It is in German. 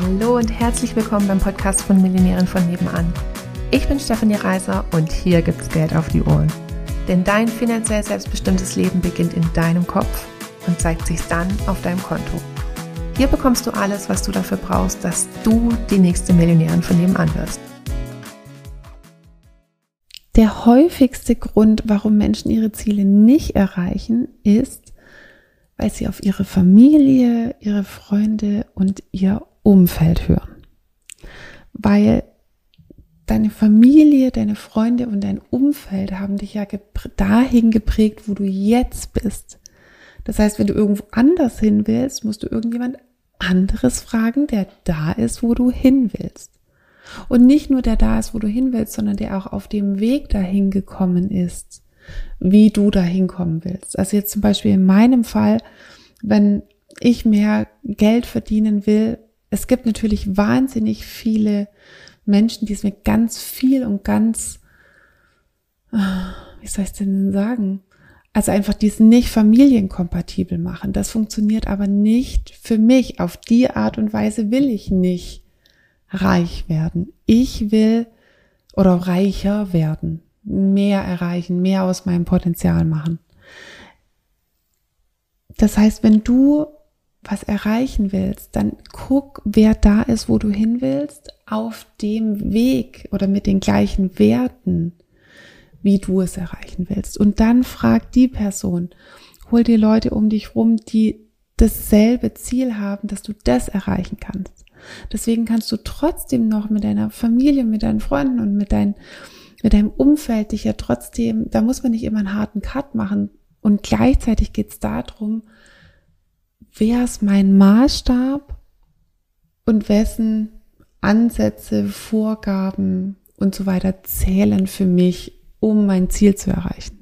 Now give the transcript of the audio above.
Hallo und herzlich willkommen beim Podcast von Millionären von nebenan. Ich bin Stefanie Reiser und hier gibt's Geld auf die Ohren. Denn dein finanziell selbstbestimmtes Leben beginnt in deinem Kopf und zeigt sich dann auf deinem Konto. Hier bekommst du alles, was du dafür brauchst, dass du die nächste Millionärin von nebenan wirst. Der häufigste Grund, warum Menschen ihre Ziele nicht erreichen, ist, weil sie auf ihre Familie, ihre Freunde und ihr Umfeld hören. Weil deine Familie, deine Freunde und dein Umfeld haben dich ja dahin geprägt, wo du jetzt bist. Das heißt, wenn du irgendwo anders hin willst, musst du irgendjemand anderes fragen, der da ist, wo du hin willst. Und nicht nur der da ist, wo du hin willst, sondern der auch auf dem Weg dahin gekommen ist, wie du dahin kommen willst. Also jetzt zum Beispiel in meinem Fall, wenn ich mehr Geld verdienen will, es gibt natürlich wahnsinnig viele Menschen, die es mir ganz viel und ganz, wie soll ich denn sagen? Also einfach dies nicht familienkompatibel machen. Das funktioniert aber nicht für mich. Auf die Art und Weise will ich nicht reich werden. Ich will oder reicher werden, mehr erreichen, mehr aus meinem Potenzial machen. Das heißt, wenn du was erreichen willst, dann guck, wer da ist, wo du hin willst, auf dem Weg oder mit den gleichen Werten, wie du es erreichen willst. Und dann frag die Person, hol dir Leute um dich rum, die dasselbe Ziel haben, dass du das erreichen kannst. Deswegen kannst du trotzdem noch mit deiner Familie, mit deinen Freunden und mit, dein, mit deinem Umfeld dich ja trotzdem, da muss man nicht immer einen harten Cut machen. Und gleichzeitig geht es darum, wer ist mein Maßstab und wessen Ansätze, Vorgaben und so weiter zählen für mich, um mein Ziel zu erreichen.